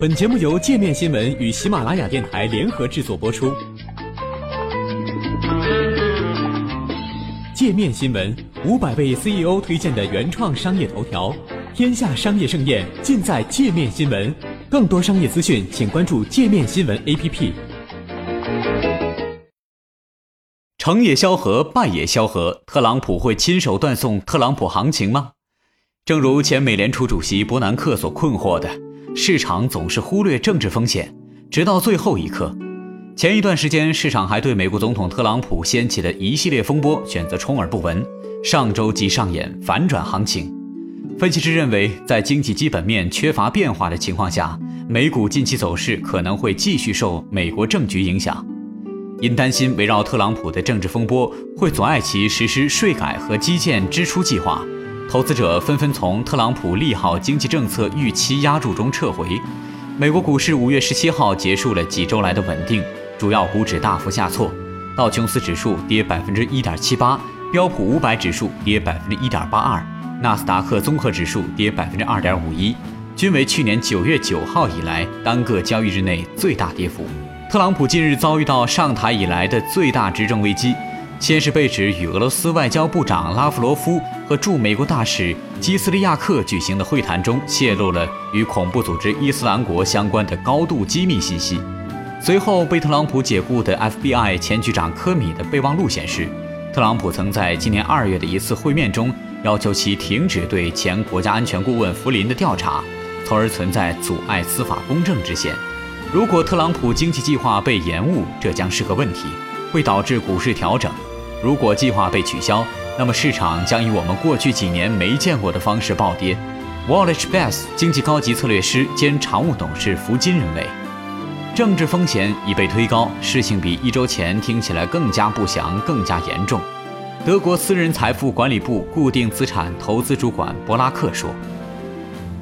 本节目由界面新闻与喜马拉雅电台联合制作播出。界面新闻五百位 CEO 推荐的原创商业头条，天下商业盛宴尽在界面新闻。更多商业资讯，请关注界面新闻 APP。成也萧何，败也萧何，特朗普会亲手断送特朗普行情吗？正如前美联储主席伯南克所困惑的。市场总是忽略政治风险，直到最后一刻。前一段时间，市场还对美国总统特朗普掀起的一系列风波选择充耳不闻。上周即上演反转行情。分析师认为，在经济基本面缺乏变化的情况下，美股近期走势可能会继续受美国政局影响。因担心围绕特朗普的政治风波会阻碍其实施税改和基建支出计划。投资者纷纷从特朗普利好经济政策预期压注中撤回。美国股市五月十七号结束了几周来的稳定，主要股指大幅下挫，道琼斯指数跌百分之一点七八，标普五百指数跌百分之一点八二，纳斯达克综合指数跌百分之二点五一，均为去年九月九号以来单个交易日内最大跌幅。特朗普近日遭遇到上台以来的最大执政危机。先是被指与俄罗斯外交部长拉夫罗夫和驻美国大使基斯利亚克举行的会谈中泄露了与恐怖组织伊斯兰国相关的高度机密信息，随后被特朗普解雇的 FBI 前局长科米的备忘录显示，特朗普曾在今年二月的一次会面中要求其停止对前国家安全顾问弗林的调查，从而存在阻碍司法公正之嫌。如果特朗普经济计划被延误，这将是个问题，会导致股市调整。如果计划被取消，那么市场将以我们过去几年没见过的方式暴跌。Wallace Bass 经济高级策略师兼常务董事福金认为，政治风险已被推高，事情比一周前听起来更加不祥、更加严重。德国私人财富管理部固定资产投资主管伯拉克说，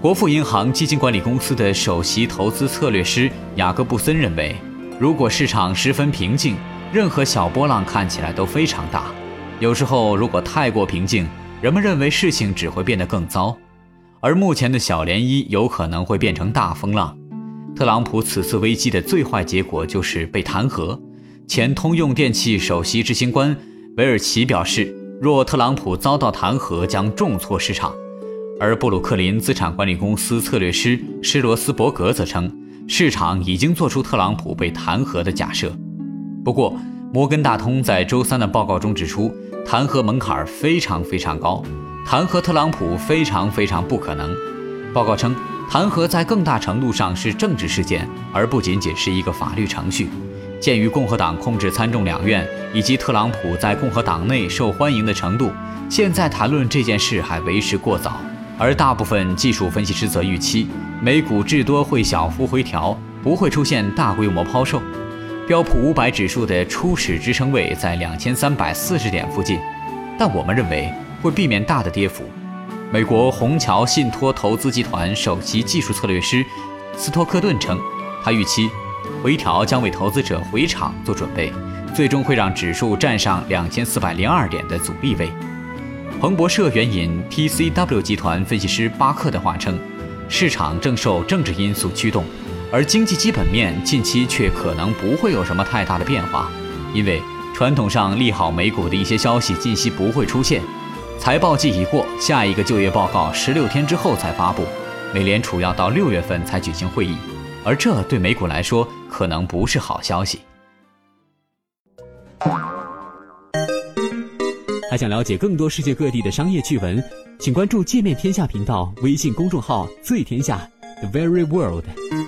国富银行基金管理公司的首席投资策略师雅各布森认为，如果市场十分平静。任何小波浪看起来都非常大，有时候如果太过平静，人们认为事情只会变得更糟，而目前的小涟漪有可能会变成大风浪。特朗普此次危机的最坏结果就是被弹劾。前通用电气首席执行官韦尔奇表示，若特朗普遭到弹劾，将重挫市场。而布鲁克林资产管理公司策略师施罗斯伯格则称，市场已经做出特朗普被弹劾的假设。不过，摩根大通在周三的报告中指出，弹劾门槛非常非常高，弹劾特朗普非常非常不可能。报告称，弹劾在更大程度上是政治事件，而不仅仅是一个法律程序。鉴于共和党控制参众两院以及特朗普在共和党内受欢迎的程度，现在谈论这件事还为时过早。而大部分技术分析师则预期，美股至多会小幅回调，不会出现大规模抛售。标普五百指数的初始支撑位在两千三百四十点附近，但我们认为会避免大的跌幅。美国虹桥信托投资集团首席技术策略师斯托克顿称，他预期回调将为投资者回场做准备，最终会让指数站上两千四百零二点的阻力位。彭博社援引 TCW 集团分析师巴克的话称，市场正受政治因素驱动。而经济基本面近期却可能不会有什么太大的变化，因为传统上利好美股的一些消息近期不会出现。财报季已过，下一个就业报告十六天之后才发布，美联储要到六月份才举行会议，而这对美股来说可能不是好消息。还想了解更多世界各地的商业趣闻，请关注界面天下频道微信公众号“最天下 The Very World”。